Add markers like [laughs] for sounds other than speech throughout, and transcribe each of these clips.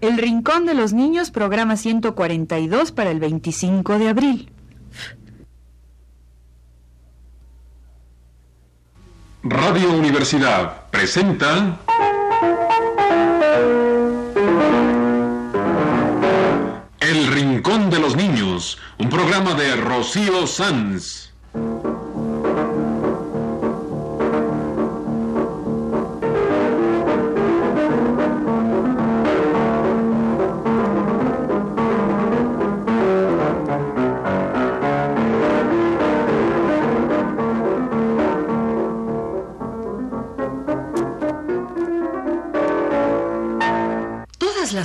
El Rincón de los Niños, programa 142 para el 25 de abril. Radio Universidad presenta El Rincón de los Niños, un programa de Rocío Sanz.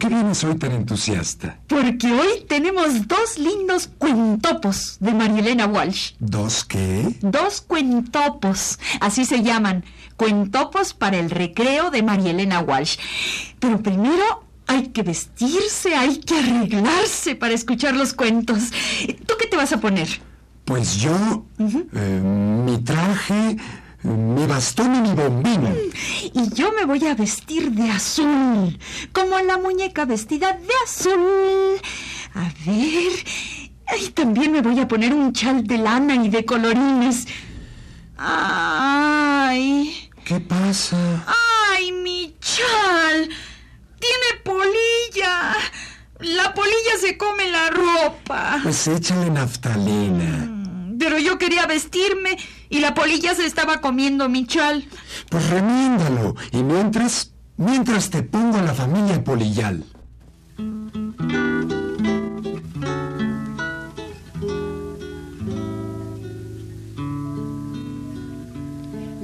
Qué vienes hoy tan entusiasta? Porque hoy tenemos dos lindos cuentopos de Marielena Walsh. ¿Dos qué? Dos cuentopos, así se llaman, cuentopos para el recreo de Marielena Walsh. Pero primero hay que vestirse, hay que arreglarse para escuchar los cuentos. ¿Tú qué te vas a poner? Pues yo, eh, mi traje, mi bastón y mi bombín. Y yo me voy a vestir de azul, como la muñeca vestida de azul. A ver, y también me voy a poner un chal de lana y de colorines. Ay, ¿Qué pasa? ay, mi chal. Tiene polilla. La polilla se come la ropa. Pues échale naftalina. Pero yo quería vestirme y la polilla se estaba comiendo mi chal. Pues remiéndalo. Y mientras, mientras te pongo la familia polillal.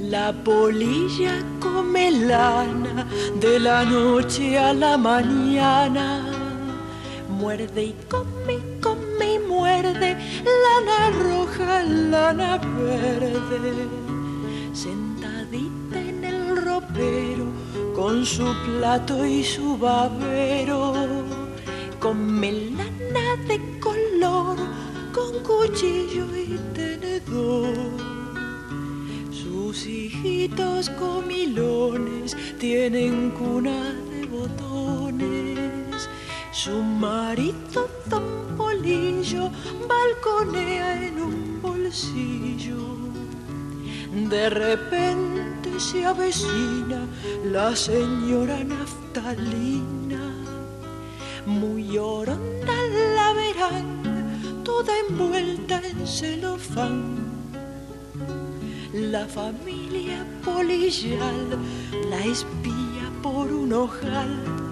La polilla come lana de la noche a la mañana. Muerde y come, come y muerde, lana roja, lana verde. Sentadita en el ropero, con su plato y su babero. Come lana de color, con cuchillo y tenedor. Sus hijitos comilones tienen cuna de botones. Su marido, don Polillo, balconea en un bolsillo. De repente se avecina la señora Naftalina. Muy oronda la verán, toda envuelta en celofán la familia policial la espía por un ojal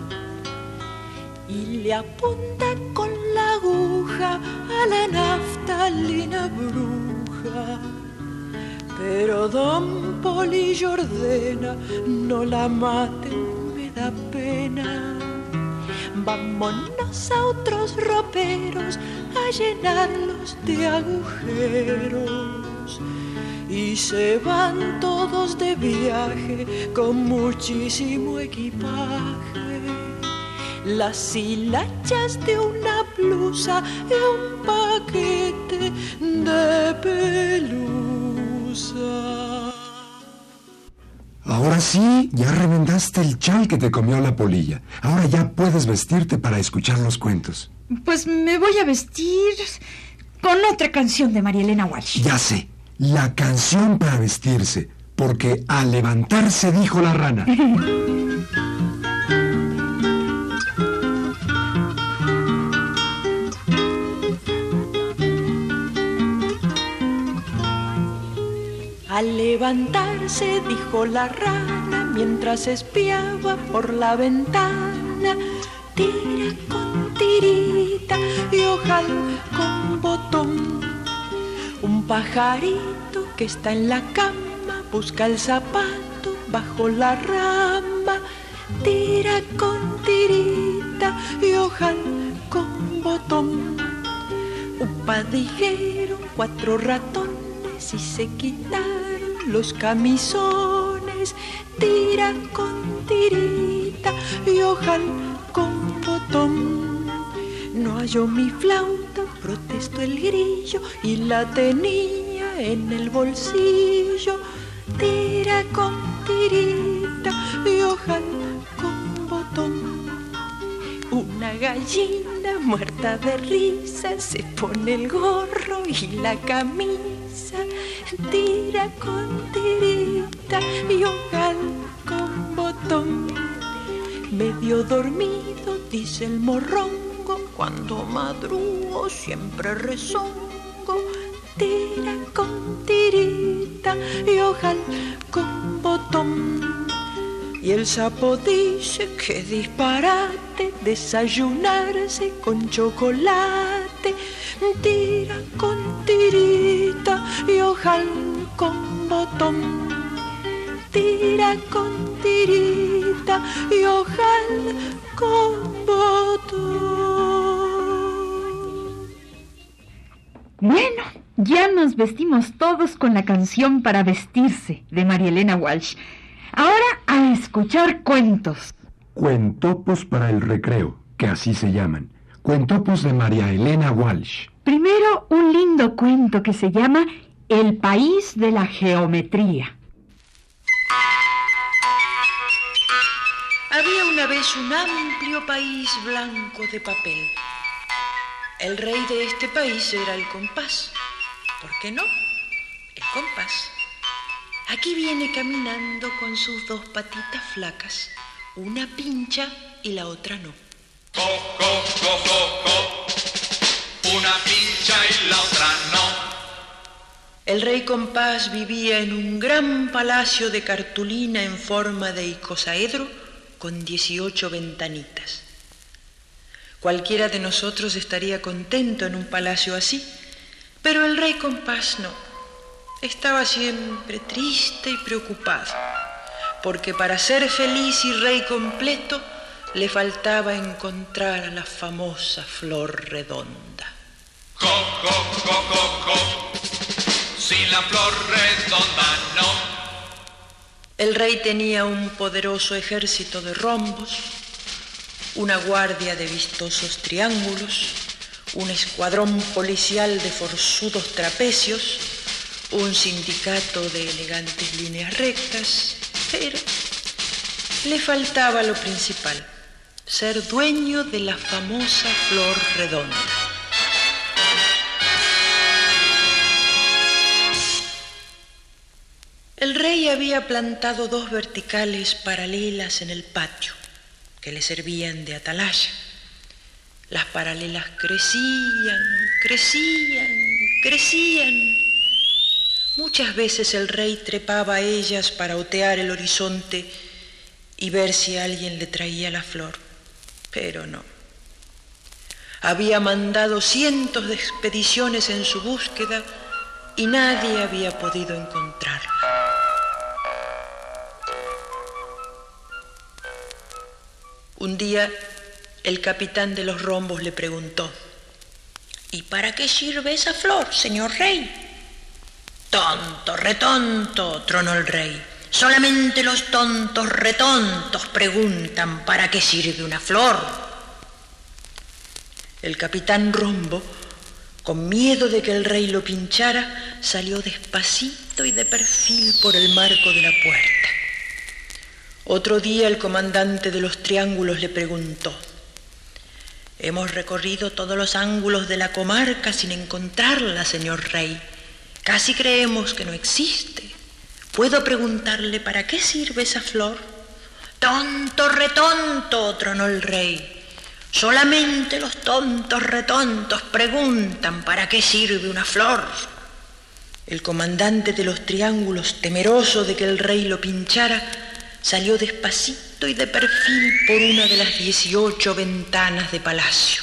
y le apunta con la aguja a la naftalina bruja. Pero don Polillo ordena, no la maten, me da pena. Vámonos a otros roperos a llenarlos de agujeros y se van todos de viaje con muchísimo equipaje. Las hilachas de una blusa y un paquete de pelusa. Ahora sí, ya remendaste el chal que te comió la polilla. Ahora ya puedes vestirte para escuchar los cuentos. Pues me voy a vestir con otra canción de María Elena Walsh. Ya sé, la canción para vestirse, porque al levantarse dijo la rana. [laughs] Al levantarse dijo la rana mientras espiaba por la ventana, tira con tirita y ojal con botón. Un pajarito que está en la cama busca el zapato bajo la rama, tira con tirita y ojal con botón. Un padiguero, cuatro ratones y se quitaron los camisones. Tira con tirita y ojalá con botón. No halló mi flauta, protestó el grillo y la tenía en el bolsillo. Tira con tirita y ojalá con botón. Una gallina muerta de risa se pone el gorro y la camisa, tira con tirita y ojalá con botón. Medio dormido, dice el morrongo, cuando madrugo siempre rezongo, tira con tirita y ojalá con botón. Y el sapo dice que disparate desayunarse con chocolate, tira con tirita y ojalá con botón. Tira con tirita y ojalá con botón. Bueno, ya nos vestimos todos con la canción para vestirse de María Elena Walsh. Ahora a escuchar cuentos. Cuentopos para el recreo, que así se llaman. Cuentopos de María Elena Walsh. Primero un lindo cuento que se llama El país de la geometría. Había una vez un amplio país blanco de papel. El rey de este país era el compás. ¿Por qué no? El compás. Aquí viene caminando con sus dos patitas flacas. Una pincha y la otra no. El rey compás vivía en un gran palacio de cartulina en forma de icosaedro con 18 ventanitas. Cualquiera de nosotros estaría contento en un palacio así, pero el rey compás no. Estaba siempre triste y preocupado, porque para ser feliz y rey completo le faltaba encontrar a la famosa flor redonda. Co, co, co, co, co. Sin la flor redonda no. El rey tenía un poderoso ejército de rombos, una guardia de vistosos triángulos, un escuadrón policial de forzudos trapecios, un sindicato de elegantes líneas rectas, pero le faltaba lo principal, ser dueño de la famosa flor redonda. El rey había plantado dos verticales paralelas en el patio que le servían de atalaya. Las paralelas crecían, crecían, crecían. Muchas veces el rey trepaba a ellas para otear el horizonte y ver si alguien le traía la flor, pero no. Había mandado cientos de expediciones en su búsqueda y nadie había podido encontrarla. Un día el capitán de los rombos le preguntó, ¿Y para qué sirve esa flor, señor rey? Tonto, retonto, tronó el rey. Solamente los tontos retontos preguntan para qué sirve una flor. El capitán Rombo, con miedo de que el rey lo pinchara, salió despacito y de perfil por el marco de la puerta. Otro día el comandante de los triángulos le preguntó, Hemos recorrido todos los ángulos de la comarca sin encontrarla, señor rey. Casi creemos que no existe. ¿Puedo preguntarle para qué sirve esa flor? Tonto, retonto, tronó el rey. Solamente los tontos retontos preguntan para qué sirve una flor. El comandante de los triángulos, temeroso de que el rey lo pinchara, salió despacito y de perfil por una de las dieciocho ventanas de palacio.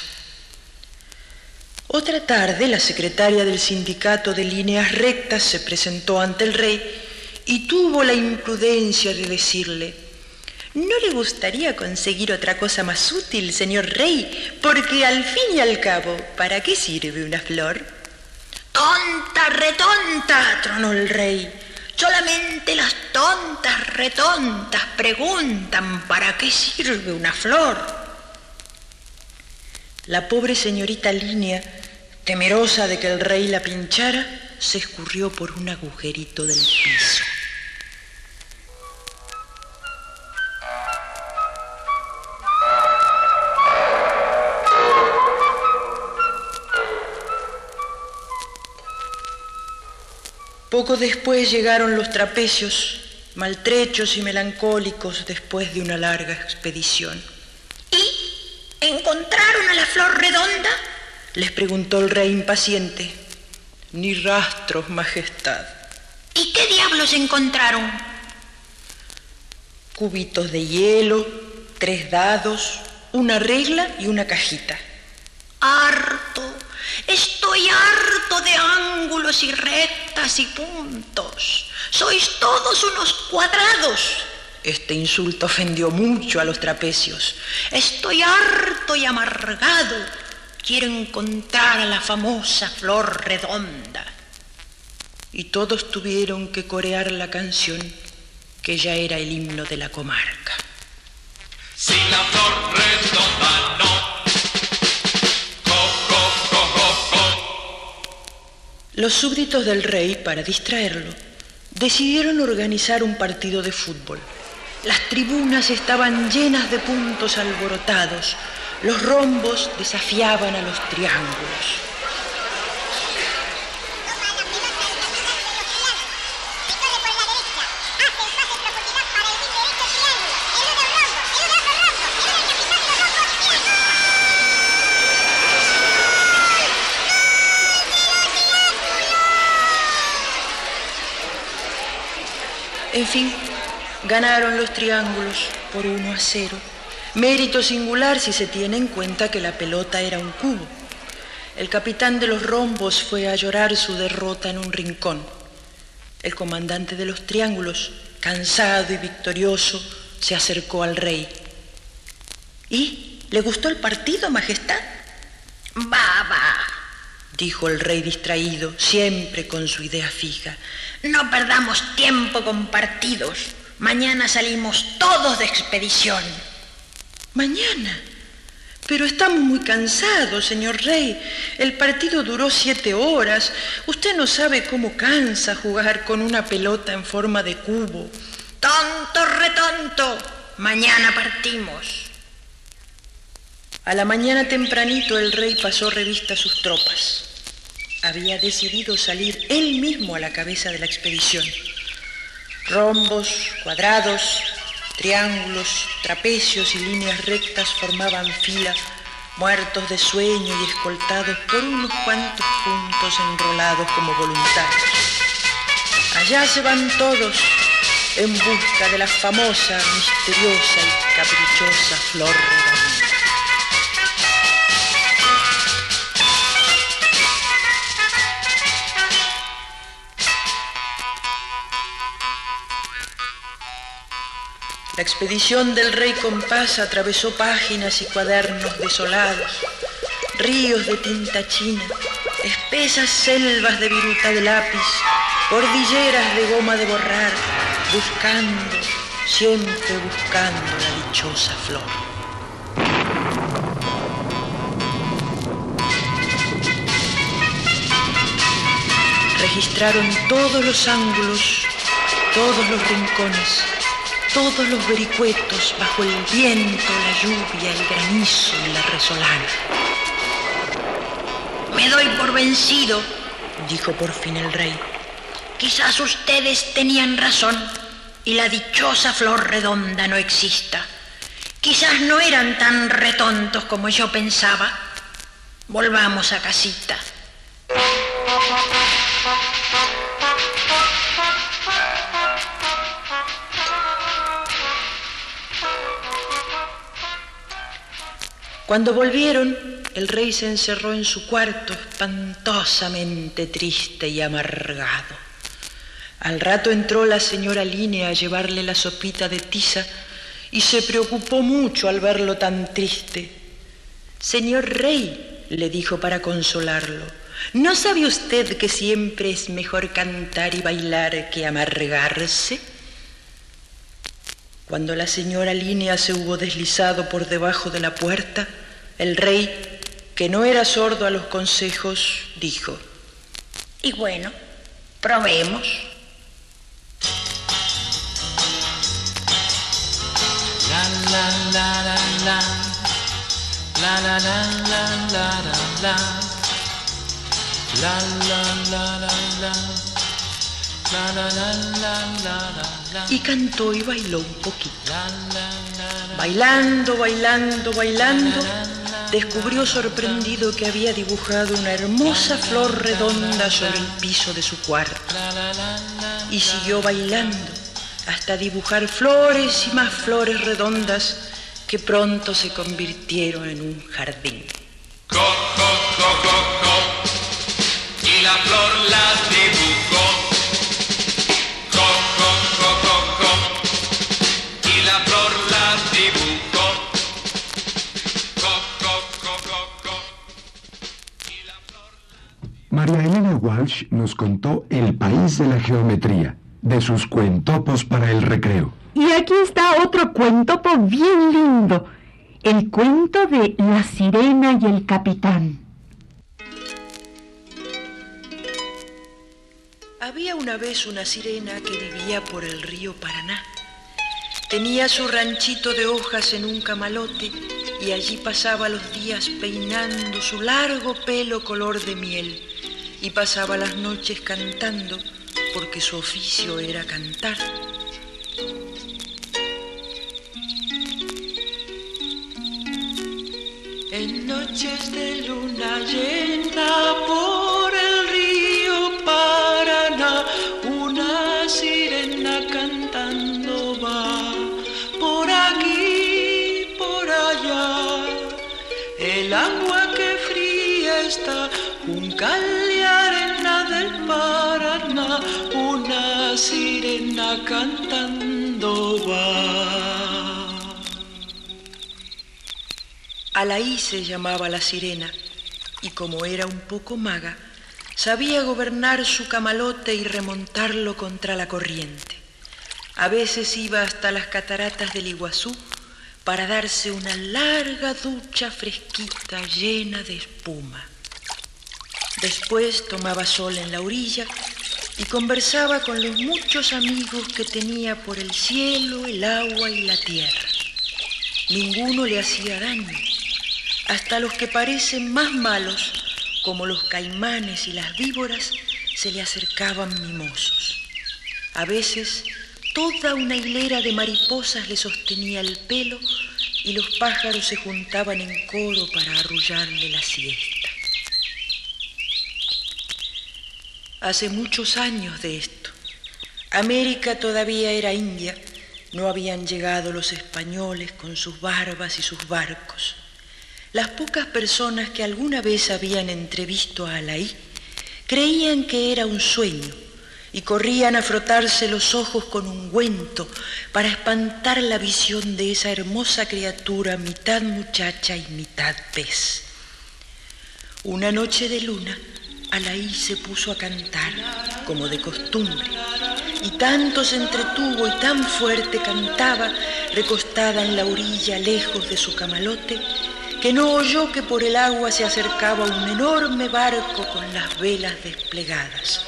Otra tarde la secretaria del sindicato de líneas rectas se presentó ante el rey y tuvo la imprudencia de decirle, ¿No le gustaría conseguir otra cosa más útil, señor rey? Porque al fin y al cabo, ¿para qué sirve una flor? Tonta, retonta, tronó el rey. Solamente las tontas, retontas preguntan para qué sirve una flor. La pobre señorita Línea, temerosa de que el rey la pinchara, se escurrió por un agujerito del piso. Poco después llegaron los trapecios, maltrechos y melancólicos después de una larga expedición. ¿Y encontraron a la flor redonda? Les preguntó el rey impaciente. Ni rastros, Majestad. ¿Y qué diablos encontraron? Cubitos de hielo, tres dados, una regla y una cajita. Harto, estoy harto de ángulos y y puntos. Sois todos unos cuadrados. Este insulto ofendió mucho a los trapecios. Estoy harto y amargado. Quiero encontrar a la famosa flor redonda. Y todos tuvieron que corear la canción que ya era el himno de la comarca. Si la flor redonda no. Los súbditos del rey, para distraerlo, decidieron organizar un partido de fútbol. Las tribunas estaban llenas de puntos alborotados. Los rombos desafiaban a los triángulos. En fin, ganaron los triángulos por 1 a 0. Mérito singular si se tiene en cuenta que la pelota era un cubo. El capitán de los rombos fue a llorar su derrota en un rincón. El comandante de los triángulos, cansado y victorioso, se acercó al rey. ¿Y? ¿Le gustó el partido, Majestad? Baba, dijo el rey distraído, siempre con su idea fija. No perdamos tiempo con partidos. Mañana salimos todos de expedición. Mañana. Pero estamos muy cansados, señor rey. El partido duró siete horas. Usted no sabe cómo cansa jugar con una pelota en forma de cubo. Tonto, retonto. Mañana partimos. A la mañana tempranito el rey pasó revista a sus tropas. Había decidido salir él mismo a la cabeza de la expedición. Rombos, cuadrados, triángulos, trapecios y líneas rectas formaban fila, muertos de sueño y escoltados por unos cuantos puntos enrolados como voluntarios. Allá se van todos en busca de la famosa, misteriosa y caprichosa flor redonda. La expedición del rey Compás atravesó páginas y cuadernos desolados, ríos de tinta china, espesas selvas de viruta de lápiz, cordilleras de goma de borrar, buscando, siempre buscando la dichosa flor. Registraron todos los ángulos, todos los rincones, todos los vericuetos bajo el viento, la lluvia, el granizo y la resolana. Me doy por vencido. Dijo por fin el rey. Quizás ustedes tenían razón y la dichosa flor redonda no exista. Quizás no eran tan retontos como yo pensaba. Volvamos a casita. Cuando volvieron, el rey se encerró en su cuarto espantosamente triste y amargado. Al rato entró la señora Línea a llevarle la sopita de tiza y se preocupó mucho al verlo tan triste. Señor rey, le dijo para consolarlo, ¿no sabe usted que siempre es mejor cantar y bailar que amargarse? Cuando la señora Línea se hubo deslizado por debajo de la puerta, el rey, que no era sordo a los consejos, dijo, y bueno, probemos. Y cantó y bailó un poquito. Bailando, bailando, bailando descubrió sorprendido que había dibujado una hermosa flor redonda sobre el piso de su cuarto. Y siguió bailando hasta dibujar flores y más flores redondas que pronto se convirtieron en un jardín. Co, co, co. Y la flor la dibujó. María Elena Walsh nos contó El país de la geometría, de sus cuentopos para el recreo. Y aquí está otro cuentopo bien lindo, el cuento de La sirena y el capitán. Había una vez una sirena que vivía por el río Paraná. Tenía su ranchito de hojas en un camalote y allí pasaba los días peinando su largo pelo color de miel y pasaba las noches cantando porque su oficio era cantar. En noches de luna llena por un arena del Paraná, una sirena cantando va. Alaí se llamaba la sirena y como era un poco maga, sabía gobernar su camalote y remontarlo contra la corriente. A veces iba hasta las cataratas del Iguazú para darse una larga ducha fresquita llena de espuma. Después tomaba sol en la orilla y conversaba con los muchos amigos que tenía por el cielo, el agua y la tierra. Ninguno le hacía daño hasta los que parecen más malos, como los caimanes y las víboras, se le acercaban mimosos. A veces toda una hilera de mariposas le sostenía el pelo y los pájaros se juntaban en coro para arrullarle la siesta. Hace muchos años de esto. América todavía era India, no habían llegado los españoles con sus barbas y sus barcos. Las pocas personas que alguna vez habían entrevisto a Alaí creían que era un sueño y corrían a frotarse los ojos con ungüento para espantar la visión de esa hermosa criatura mitad muchacha y mitad pez. Una noche de luna, Alaí se puso a cantar, como de costumbre, y tanto se entretuvo y tan fuerte cantaba, recostada en la orilla lejos de su camalote, que no oyó que por el agua se acercaba un enorme barco con las velas desplegadas.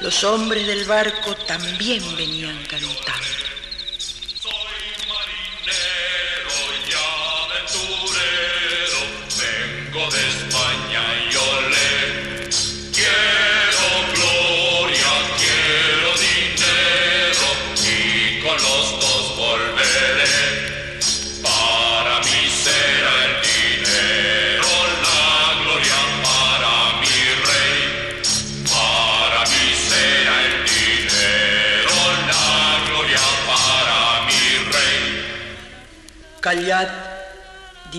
Los hombres del barco también venían cantando.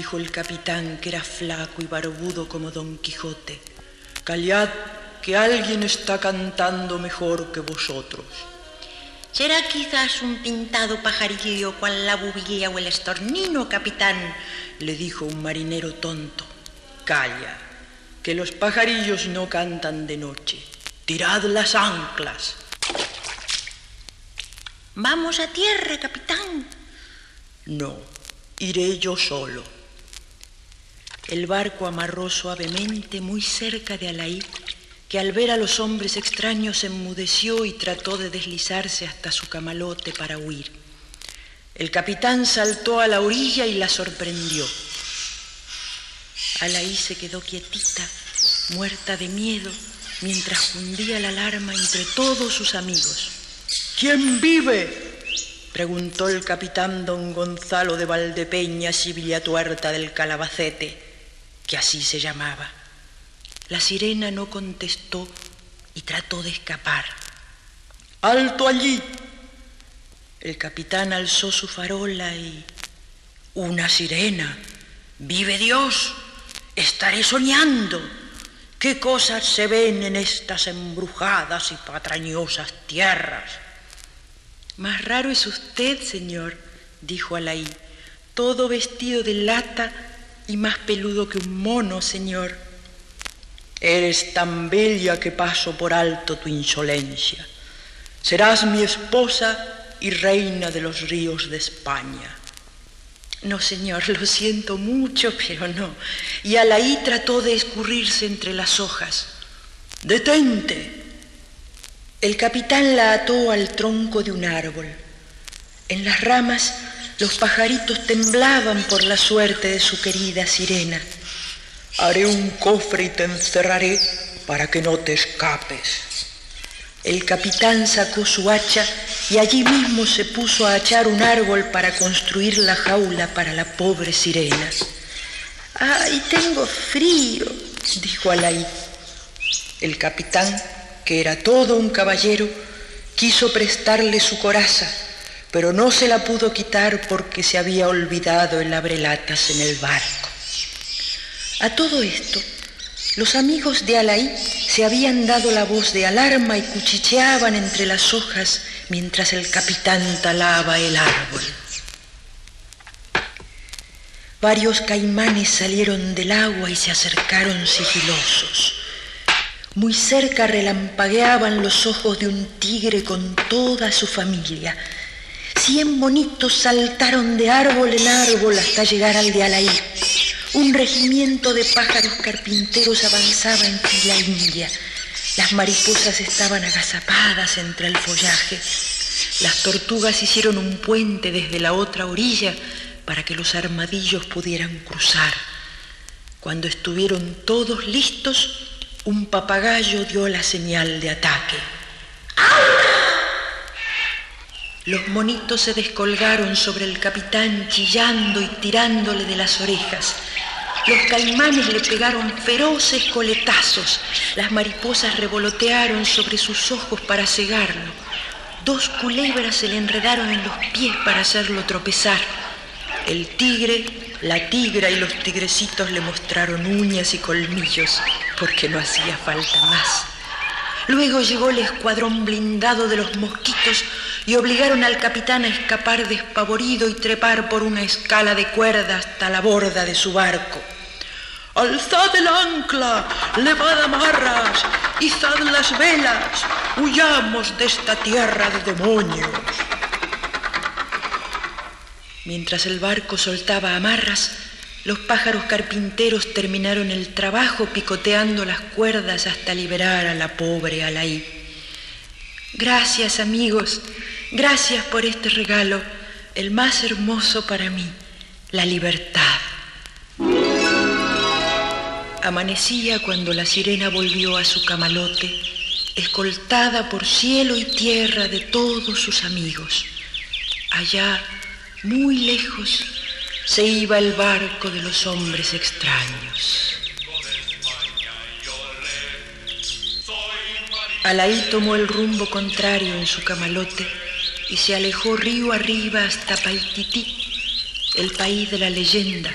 Dijo el capitán, que era flaco y barbudo como Don Quijote. Callad, que alguien está cantando mejor que vosotros. Será quizás un pintado pajarillo cual la bubilla o el estornino, capitán, le dijo un marinero tonto. Calla, que los pajarillos no cantan de noche. Tirad las anclas. Vamos a tierra, capitán. No, iré yo solo. El barco amarró suavemente muy cerca de Alaí que al ver a los hombres extraños enmudeció y trató de deslizarse hasta su camalote para huir. El capitán saltó a la orilla y la sorprendió. Alaí se quedó quietita, muerta de miedo, mientras fundía la alarma entre todos sus amigos. ¿Quién vive? preguntó el capitán don Gonzalo de Valdepeñas y Villatuerta del Calabacete, que así se llamaba. La sirena no contestó y trató de escapar. ¡Alto allí! El capitán alzó su farola y... Una sirena. ¡Vive Dios! Estaré soñando. ¿Qué cosas se ven en estas embrujadas y patrañosas tierras? Más raro es usted, señor, dijo Alaí, todo vestido de lata y más peludo que un mono, señor. Eres tan bella que paso por alto tu insolencia. Serás mi esposa y reina de los ríos de España. No, señor, lo siento mucho, pero no. Y Alaí trató de escurrirse entre las hojas. ¡Detente! El capitán la ató al tronco de un árbol. En las ramas los pajaritos temblaban por la suerte de su querida sirena. Haré un cofre y te encerraré para que no te escapes. El capitán sacó su hacha y allí mismo se puso a echar un árbol para construir la jaula para la pobre sirena. ¡Ay, tengo frío! dijo Alaí. El capitán, que era todo un caballero, quiso prestarle su coraza, pero no se la pudo quitar porque se había olvidado el abrelatas en el barco. A todo esto, los amigos de Alaí se habían dado la voz de alarma y cuchicheaban entre las hojas mientras el capitán talaba el árbol. Varios caimanes salieron del agua y se acercaron sigilosos. Muy cerca relampagueaban los ojos de un tigre con toda su familia. Cien bonitos saltaron de árbol en árbol hasta llegar al de Alaí. Un regimiento de pájaros carpinteros avanzaba en fila india. Las mariposas estaban agazapadas entre el follaje. Las tortugas hicieron un puente desde la otra orilla para que los armadillos pudieran cruzar. Cuando estuvieron todos listos, un papagayo dio la señal de ataque. Los monitos se descolgaron sobre el capitán chillando y tirándole de las orejas. Los caimanes le pegaron feroces coletazos. Las mariposas revolotearon sobre sus ojos para cegarlo. Dos culebras se le enredaron en los pies para hacerlo tropezar. El tigre, la tigra y los tigrecitos le mostraron uñas y colmillos porque no hacía falta más. Luego llegó el escuadrón blindado de los mosquitos y obligaron al capitán a escapar despavorido y trepar por una escala de cuerda hasta la borda de su barco. Alzad el ancla, levad amarras, izad las velas, huyamos de esta tierra de demonios. Mientras el barco soltaba amarras, los pájaros carpinteros terminaron el trabajo picoteando las cuerdas hasta liberar a la pobre Alaí. Gracias amigos, Gracias por este regalo, el más hermoso para mí, la libertad. Amanecía cuando la sirena volvió a su camalote, escoltada por cielo y tierra de todos sus amigos. Allá, muy lejos, se iba el barco de los hombres extraños. Alaí tomó el rumbo contrario en su camalote y se alejó río arriba hasta Paitití, el país de la leyenda,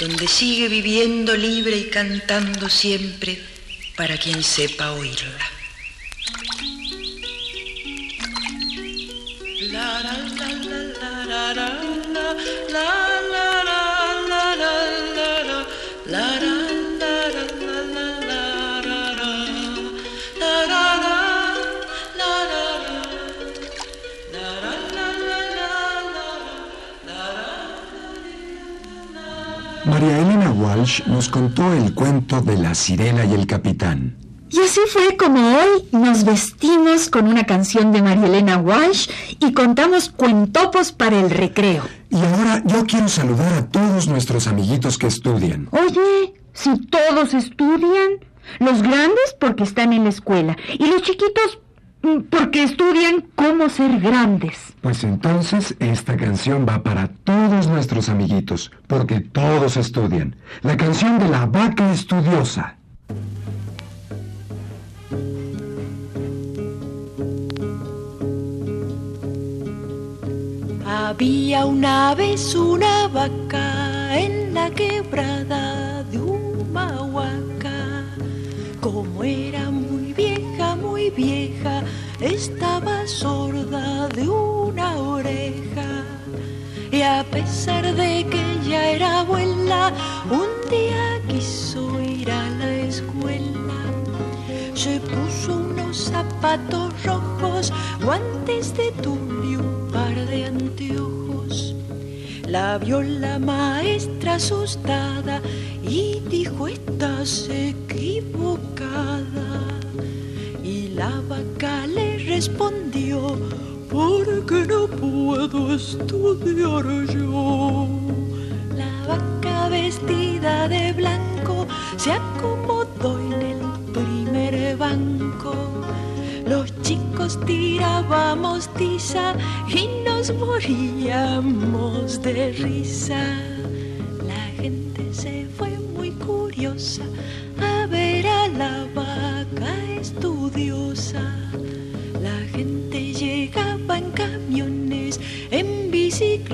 donde sigue viviendo libre y cantando siempre para quien sepa oírla. María Elena Walsh nos contó el cuento de la sirena y el capitán. Y así fue como hoy nos vestimos con una canción de María Elena Walsh y contamos cuentopos para el recreo. Y ahora yo quiero saludar a todos nuestros amiguitos que estudian. Oye, si todos estudian, los grandes porque están en la escuela y los chiquitos porque estudian cómo ser grandes. Pues entonces esta canción va para todos nuestros amiguitos, porque todos estudian. La canción de la vaca estudiosa. Había una vez una vaca en la quebrada de Humahuaca. Como era muy vieja, muy vieja, estaba sorda de una oreja. Y a pesar de que ya era abuela, un día quiso ir a la escuela. Se puso unos zapatos rojos, guantes de tul y un par de anteojos. La vio la maestra asustada y dijo estás equivocada. Y la vaca le respondió, porque no puedo estudiar yo. La vaca vestida de blanco se acomodó en el primer banco. Los chicos tirábamos tiza y nos moríamos de risa. La gente se fue muy curiosa a ver a la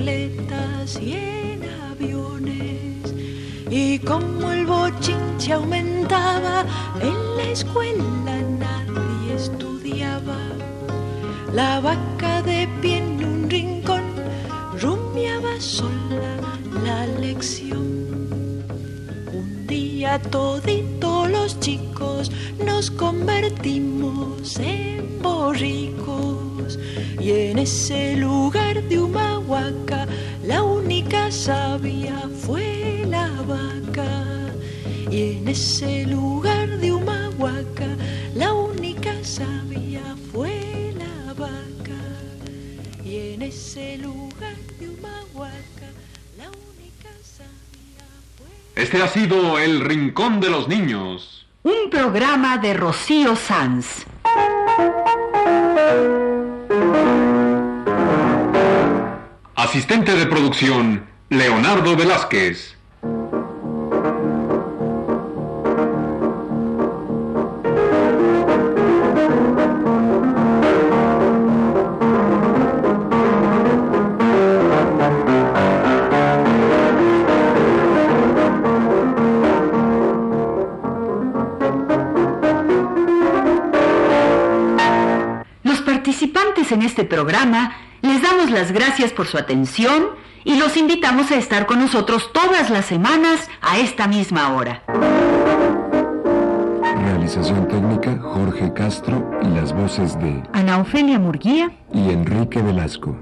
y en aviones. Y como el bochinche aumentaba, en la escuela nadie estudiaba. La vaca de pie en un rincón rumiaba sola la lección. Un día todito los chicos convertimos en borricos. Y en ese lugar de Humahuaca la única sabia fue la vaca. Y en ese lugar de Humahuaca la única sabia fue la vaca. Y en ese lugar de Humahuaca la única sabia fue Este ha sido El Rincón de los Niños. Un programa de Rocío Sanz. Asistente de producción, Leonardo Velázquez. Este programa les damos las gracias por su atención y los invitamos a estar con nosotros todas las semanas a esta misma hora. Realización técnica Jorge Castro y las voces de Ana Ofelia Murguía y Enrique Velasco.